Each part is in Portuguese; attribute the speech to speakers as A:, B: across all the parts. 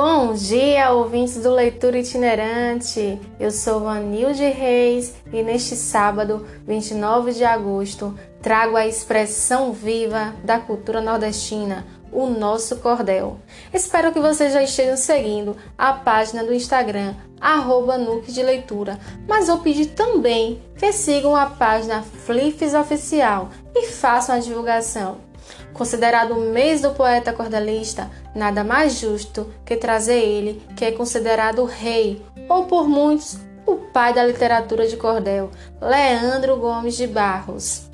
A: Bom dia, ouvintes do Leitura Itinerante! Eu sou Vanilde Reis e neste sábado, 29 de agosto, trago a expressão viva da cultura nordestina, o nosso cordel. Espero que vocês já estejam seguindo a página do Instagram, arroba Nuke de Leitura, mas vou pedir também que sigam a página Flips Oficial e façam a divulgação. Considerado o mês do poeta cordelista, nada mais justo que trazer ele, que é considerado o rei, ou por muitos, o pai da literatura de cordel, Leandro Gomes de Barros.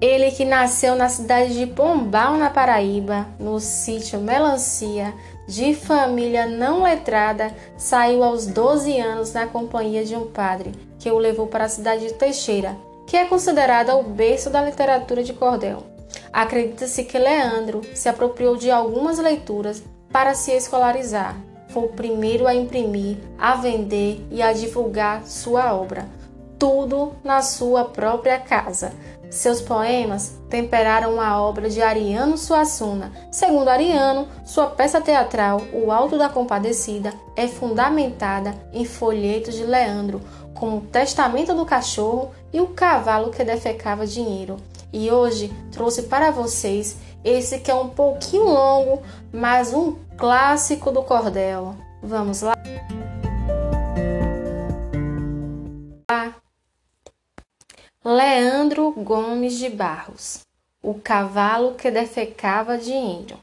A: Ele que nasceu na cidade de Pombal, na Paraíba, no sítio Melancia, de família não letrada, saiu aos 12 anos na companhia de um padre, que o levou para a cidade de Teixeira, que é considerada o berço da literatura de cordel. Acredita-se que Leandro se apropriou de algumas leituras para se escolarizar. Foi o primeiro a imprimir, a vender e a divulgar sua obra, tudo na sua própria casa. Seus poemas temperaram a obra de Ariano Suassuna. Segundo Ariano, sua peça teatral, O Alto da Compadecida, é fundamentada em folhetos de Leandro, como o Testamento do Cachorro e o Cavalo que Defecava Dinheiro. E hoje trouxe para vocês esse que é um pouquinho longo, mas um clássico do cordel. Vamos lá? Leandro Gomes de Barros, o cavalo que defecava dinheiro.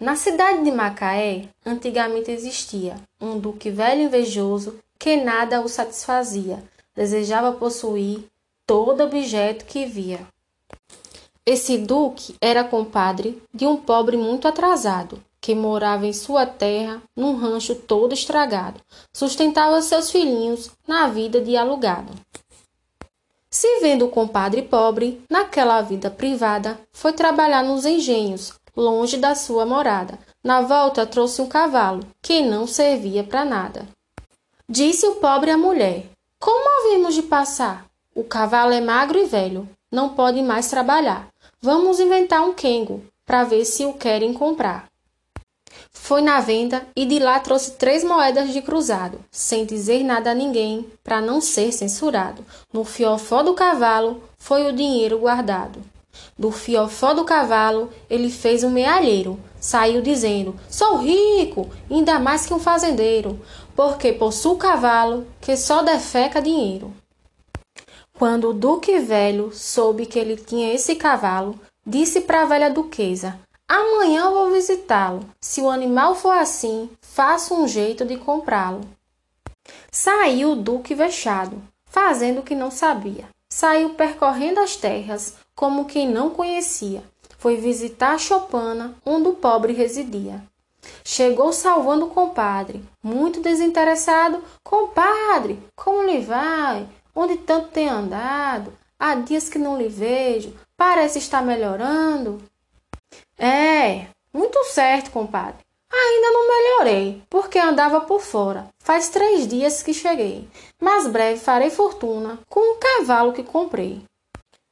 A: Na cidade de Macaé, antigamente existia um duque velho invejoso que nada o satisfazia, desejava possuir todo objeto que via. Esse duque era compadre de um pobre muito atrasado, que morava em sua terra num rancho todo estragado, sustentava seus filhinhos na vida de alugado. Se vendo o compadre pobre, naquela vida privada, foi trabalhar nos engenhos, longe da sua morada. Na volta trouxe um cavalo, que não servia para nada. Disse o pobre à mulher: Como havemos de passar? O cavalo é magro e velho, não pode mais trabalhar. Vamos inventar um quengo, para ver se o querem comprar. Foi na venda e de lá trouxe três moedas de cruzado, sem dizer nada a ninguém, para não ser censurado. No fiofó do cavalo foi o dinheiro guardado. Do fiofó do cavalo ele fez um mealheiro, saiu dizendo: Sou rico, ainda mais que um fazendeiro, porque possuo cavalo que só defeca dinheiro. Quando o duque velho soube que ele tinha esse cavalo, disse para a velha duquesa: Amanhã vou visitá-lo. Se o animal for assim, faço um jeito de comprá-lo. Saiu o duque vexado, fazendo o que não sabia. Saiu percorrendo as terras como quem não conhecia. Foi visitar Chopana, onde o pobre residia. Chegou salvando o compadre, muito desinteressado. Compadre, como lhe vai? Onde tanto tem andado? Há dias que não lhe vejo. Parece estar melhorando. É, muito certo, compadre. Ainda não melhorei, porque andava por fora. Faz três dias que cheguei, mas breve farei fortuna com o cavalo que comprei.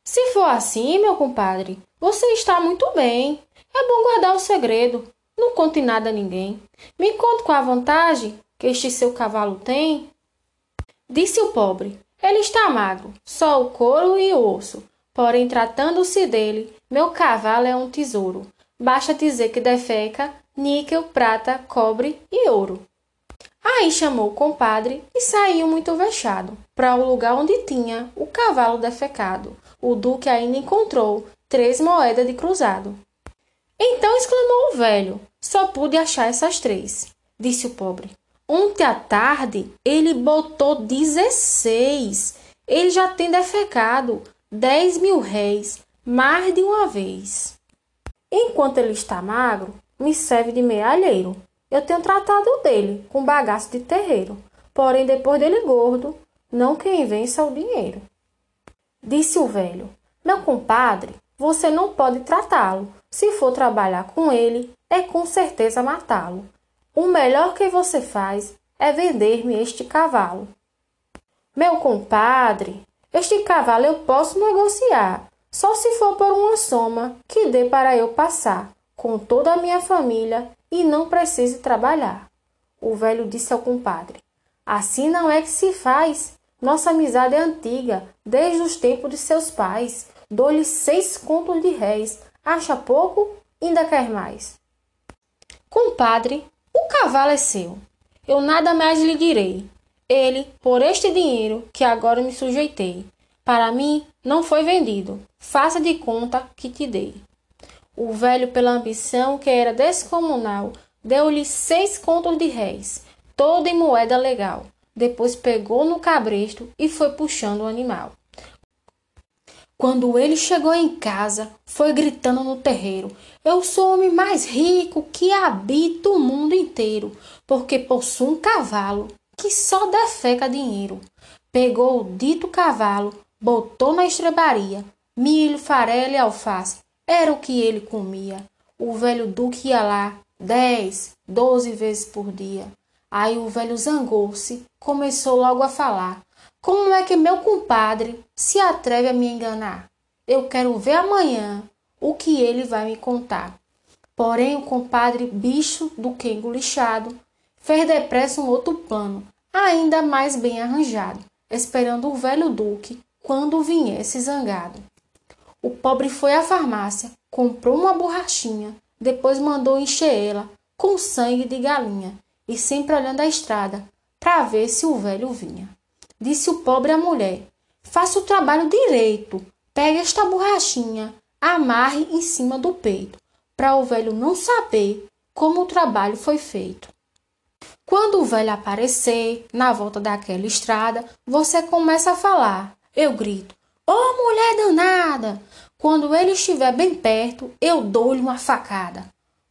A: Se for assim, meu compadre, você está muito bem. É bom guardar o segredo. Não conte nada a ninguém. Me conte qual a vantagem que este seu cavalo tem. Disse o pobre. Ele está magro, só o couro e o osso. Porém, tratando-se dele, meu cavalo é um tesouro. Basta dizer que defeca níquel, prata, cobre e ouro. Aí chamou o compadre e saiu muito vexado para o lugar onde tinha o cavalo defecado. O duque ainda encontrou três moedas de cruzado. Então exclamou o velho: Só pude achar essas três. Disse o pobre. Ontem à tarde ele botou dezesseis. Ele já tem defecado dez mil réis mais de uma vez. Enquanto ele está magro, me serve de mealheiro. Eu tenho tratado dele com bagaço de terreiro. Porém, depois dele gordo, não quem vença o dinheiro. Disse o velho: Meu compadre, você não pode tratá-lo. Se for trabalhar com ele, é com certeza matá-lo. O melhor que você faz é vender-me este cavalo. Meu compadre, este cavalo eu posso negociar, só se for por uma soma que dê para eu passar. com toda a minha família e não precise trabalhar. O velho disse ao compadre: Assim não é que se faz. Nossa amizade é antiga, desde os tempos de seus pais. Dou-lhe seis contos de réis. Acha pouco? Ainda quer mais. Compadre, o cavalo é seu. Eu nada mais lhe direi. Ele, por este dinheiro que agora me sujeitei, para mim não foi vendido. Faça de conta que te dei. O velho, pela ambição que era descomunal, deu-lhe seis contos de réis, toda em moeda legal. Depois pegou no cabresto e foi puxando o animal. Quando ele chegou em casa, foi gritando no terreiro: Eu sou o homem mais rico que habita o mundo inteiro, porque possuo um cavalo que só defeca dinheiro. Pegou o dito cavalo, botou na estrebaria, milho, farelo e alface, era o que ele comia. O velho Duque ia lá dez, doze vezes por dia. Aí o velho zangou-se, começou logo a falar. Como é que meu compadre se atreve a me enganar? Eu quero ver amanhã o que ele vai me contar. Porém, o compadre, bicho do quengo lixado, fez depressa um outro plano, ainda mais bem arranjado, esperando o velho duque quando viesse zangado. O pobre foi à farmácia, comprou uma borrachinha, depois mandou encher ela com sangue de galinha e sempre olhando a estrada para ver se o velho vinha. Disse o pobre à mulher: Faça o trabalho direito. Pegue esta borrachinha, amarre em cima do peito, para o velho não saber como o trabalho foi feito. Quando o velho aparecer na volta daquela estrada, você começa a falar. Eu grito: Ô oh, mulher danada! Quando ele estiver bem perto, eu dou-lhe uma facada.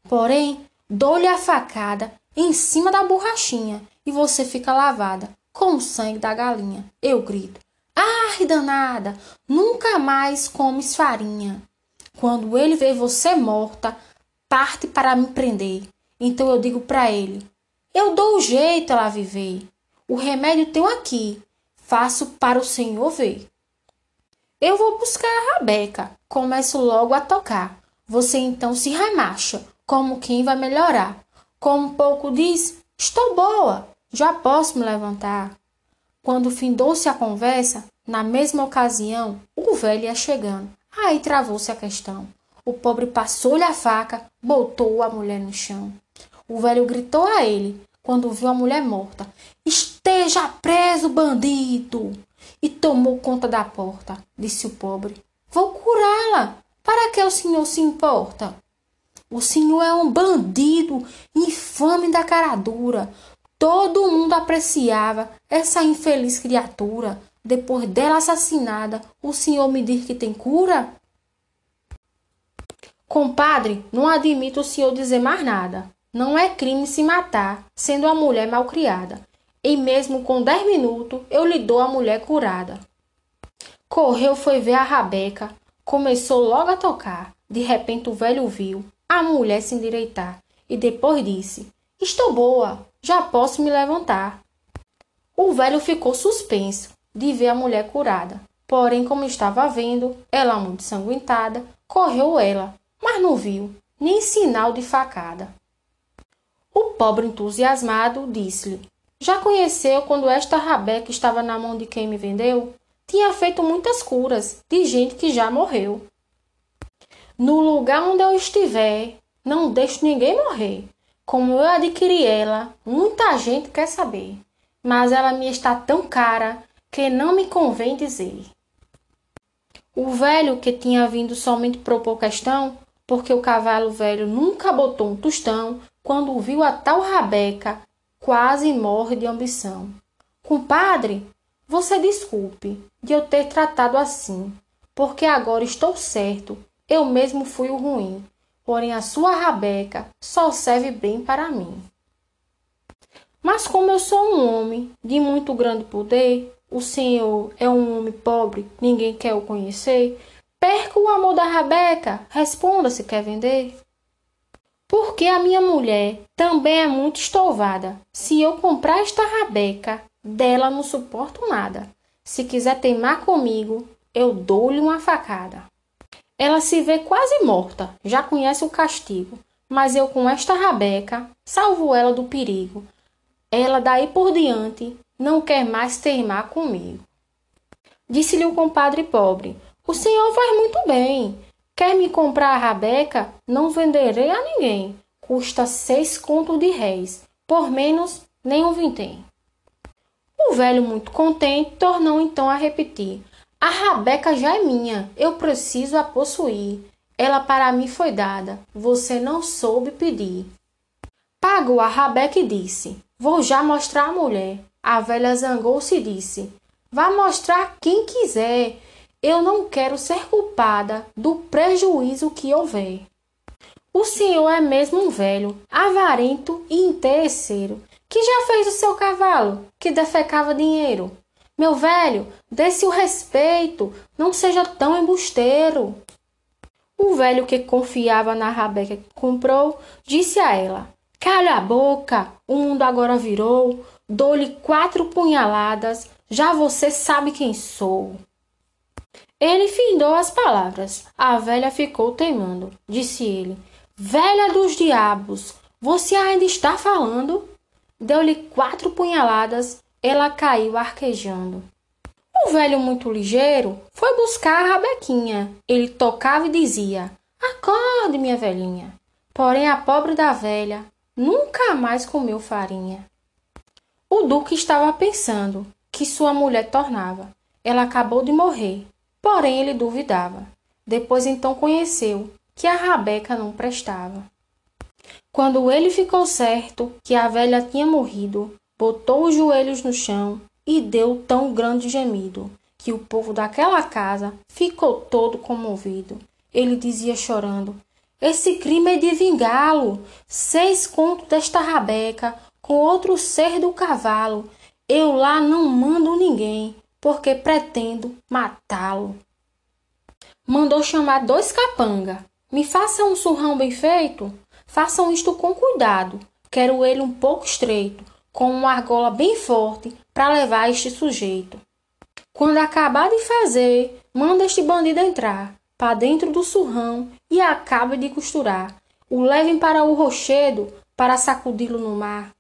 A: Porém, dou-lhe a facada em cima da borrachinha e você fica lavada com o sangue da galinha. Eu grito: Ai, danada, nunca mais comes farinha. Quando ele vê você morta, parte para me prender. Então eu digo para ele: Eu dou o jeito ela viver. O remédio tenho aqui. Faço para o senhor ver. Eu vou buscar a Rabeca. Começo logo a tocar. Você então se remacha, como quem vai melhorar. Como um pouco diz: Estou boa já posso me levantar. Quando findou-se a conversa, na mesma ocasião, o velho ia chegando. Aí travou-se a questão. O pobre passou-lhe a faca, botou a mulher no chão. O velho gritou a ele, quando viu a mulher morta: Esteja preso, bandido! E tomou conta da porta. Disse o pobre: Vou curá-la. Para que o senhor se importa? O senhor é um bandido, infame da cara dura. Todo mundo apreciava essa infeliz criatura. Depois dela assassinada, o senhor me diz que tem cura? Compadre, não admito o senhor dizer mais nada. Não é crime se matar, sendo a mulher malcriada. E mesmo com dez minutos, eu lhe dou a mulher curada. Correu, foi ver a rabeca. Começou logo a tocar. De repente o velho viu a mulher se endireitar. E depois disse, Estou boa, já posso me levantar. O velho ficou suspenso de ver a mulher curada. Porém, como estava vendo ela muito sanguentada, correu ela, mas não viu nem sinal de facada. O pobre entusiasmado disse-lhe: Já conheceu quando esta rabeca estava na mão de quem me vendeu? Tinha feito muitas curas de gente que já morreu. No lugar onde eu estiver, não deixo ninguém morrer. Como eu adquiri ela, muita gente quer saber, mas ela me está tão cara que não me convém dizer. O velho que tinha vindo somente propor questão, porque o cavalo velho nunca botou um tostão, quando viu a tal rabeca, quase morre de ambição. Compadre, você desculpe de eu ter tratado assim, porque agora estou certo, eu mesmo fui o ruim porém a sua rabeca só serve bem para mim. Mas como eu sou um homem de muito grande poder, o senhor é um homem pobre, ninguém quer o conhecer, perca o amor da rabeca, responda se quer vender. Porque a minha mulher também é muito estovada. Se eu comprar esta rabeca, dela não suporto nada. Se quiser teimar comigo, eu dou-lhe uma facada. Ela se vê quase morta, já conhece o castigo, mas eu com esta rabeca salvo ela do perigo. Ela daí por diante não quer mais teimar comigo. Disse-lhe o compadre pobre: O senhor faz muito bem. Quer me comprar a rabeca? Não venderei a ninguém. Custa seis contos de réis. Por menos, nem um vintém. O velho, muito contente, tornou então a repetir: A rabeca já é minha, eu preciso a possuir. Ela para mim foi dada, você não soube pedir. Pagou a rabeca e disse: Vou já mostrar a mulher. A velha zangou-se e disse: Vá mostrar quem quiser. Eu não quero ser culpada do prejuízo que houver. O senhor é mesmo um velho, avarento e interesseiro, que já fez o seu cavalo, que defecava dinheiro. Meu velho, dê-se o respeito, não seja tão embusteiro. O velho que confiava na rabeca que comprou, disse a ela: Calha a boca, o mundo agora virou, dou-lhe quatro punhaladas, já você sabe quem sou. Ele findou as palavras. A velha ficou teimando. Disse ele: Velha dos diabos, você ainda está falando? Deu-lhe quatro punhaladas. Ela caiu arquejando. O velho, muito ligeiro, foi buscar a rabequinha. Ele tocava e dizia: Acorde, minha velhinha. Porém, a pobre da velha nunca mais comeu farinha. O duque estava pensando: que sua mulher tornava. Ela acabou de morrer, porém ele duvidava. Depois então conheceu que a rabeca não prestava. Quando ele ficou certo que a velha tinha morrido, botou os joelhos no chão e deu tão grande gemido que o povo daquela casa ficou todo comovido. Ele dizia chorando: Esse crime é de vingá-lo. Seis contos desta rabeca com outro ser do cavalo eu lá não mando ninguém, porque pretendo matá-lo. Mandou chamar dois capanga. Me façam um surrão bem feito. Façam isto com cuidado. Quero ele um pouco estreito, com uma argola bem forte para levar este sujeito. Quando acabar de fazer, manda este bandido entrar para dentro do surrão e acabe de costurar. O levem para o rochedo para sacudi-lo no mar.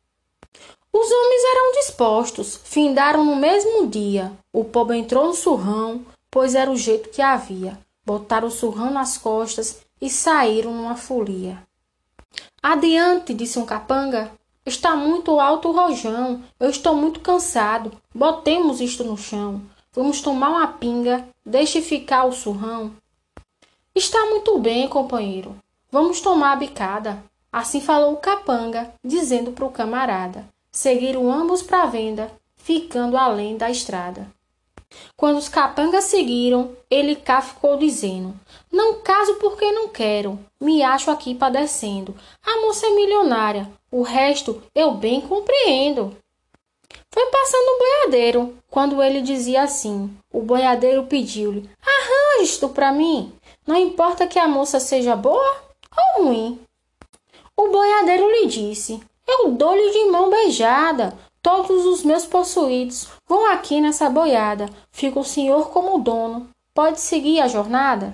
A: Os homens eram dispostos, findaram no mesmo dia. O pobre entrou no surrão, pois era o jeito que havia. Botaram o surrão nas costas e saíram numa folia. Adiante, disse um capanga. Está muito alto o rojão. Eu estou muito cansado. Botemos isto no chão. Vamos tomar uma pinga. Deixe ficar o surrão. Está muito bem, companheiro. Vamos tomar a bicada. Assim falou o capanga, dizendo para o camarada seguiram ambos para a venda, ficando além da estrada. Quando os capangas seguiram, ele cá ficou dizendo: Não caso porque não quero, me acho aqui padecendo. A moça é milionária, o resto eu bem compreendo. Foi passando um boiadeiro, quando ele dizia assim. O boiadeiro pediu-lhe: Arranje isto para mim. Não importa que a moça seja boa ou ruim. O boiadeiro lhe disse: eu dou-lhe de mão beijada. Todos os meus possuídos vão aqui nessa boiada. Fica o senhor como dono. Pode seguir a jornada?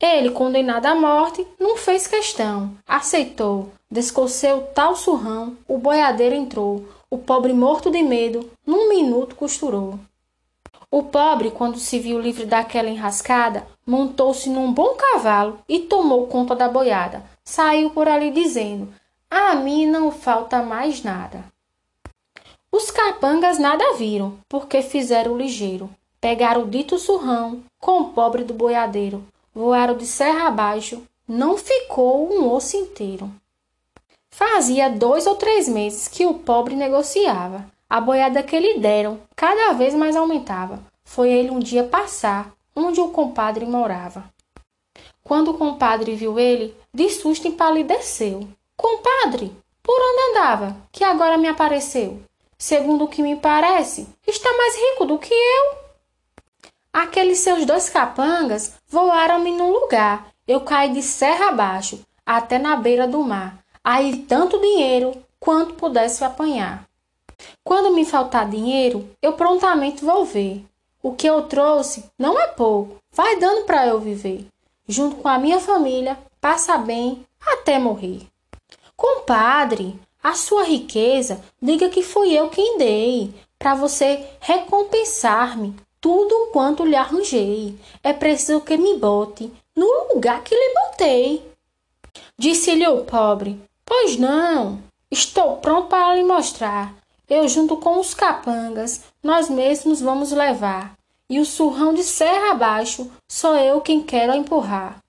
A: Ele, condenado à morte, não fez questão. Aceitou. Descoceu tal surrão. O boiadeiro entrou. O pobre, morto de medo, num minuto costurou. O pobre, quando se viu livre daquela enrascada, montou-se num bom cavalo e tomou conta da boiada. Saiu por ali dizendo: a mim não falta mais nada. Os capangas nada viram, porque fizeram ligeiro. Pegaram o dito surrão com o pobre do boiadeiro. Voaram de serra abaixo, não ficou um osso inteiro. Fazia dois ou três meses que o pobre negociava. A boiada que lhe deram cada vez mais aumentava. Foi ele um dia passar onde o compadre morava. Quando o compadre viu ele, de susto empalideceu. Compadre, por onde andava, que agora me apareceu? Segundo o que me parece, está mais rico do que eu. Aqueles seus dois capangas voaram-me num lugar. Eu caí de serra abaixo, até na beira do mar. Aí tanto dinheiro quanto pudesse apanhar. Quando me faltar dinheiro, eu prontamente vou ver. O que eu trouxe não é pouco, vai dando para eu viver. junto com a minha família, passa bem até morrer. Compadre, a sua riqueza, diga que fui eu quem dei, para você recompensar-me tudo quanto lhe arranjei. É preciso que me bote no lugar que lhe botei. Disse-lhe o pobre: Pois não, estou pronto para lhe mostrar. Eu, junto com os capangas, nós mesmos vamos levar. E o surrão de serra abaixo, sou eu quem quero empurrar.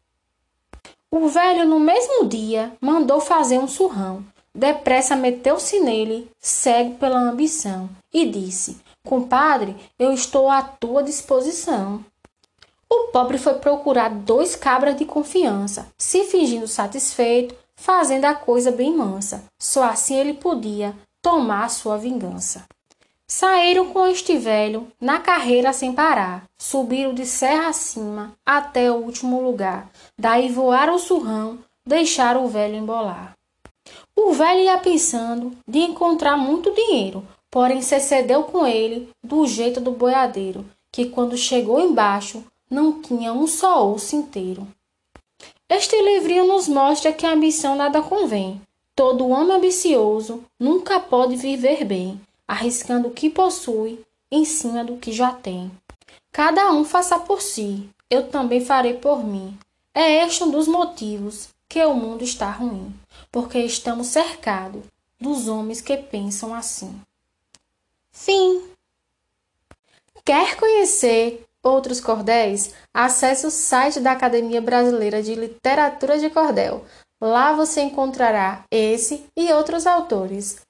A: O velho, no mesmo dia, mandou fazer um surrão. Depressa meteu-se nele, cego pela ambição, e disse: Compadre, eu estou à tua disposição. O pobre foi procurar dois cabras de confiança, se fingindo satisfeito, fazendo a coisa bem mansa. Só assim ele podia tomar sua vingança. Saíram com este velho na carreira sem parar, subiram de serra acima até o último lugar, daí voaram o surrão, deixaram o velho embolar. O velho ia pensando de encontrar muito dinheiro, porém se cedeu com ele do jeito do boiadeiro, que quando chegou embaixo não tinha um só osso inteiro. Este livrinho nos mostra que a ambição nada convém. Todo homem ambicioso nunca pode viver bem, arriscando o que possui em cima do que já tem. Cada um faça por si, eu também farei por mim. É este um dos motivos que o mundo está ruim, porque estamos cercados dos homens que pensam assim. Fim. Quer conhecer outros cordéis, acesse o site da Academia Brasileira de Literatura de Cordel. Lá você encontrará esse e outros autores.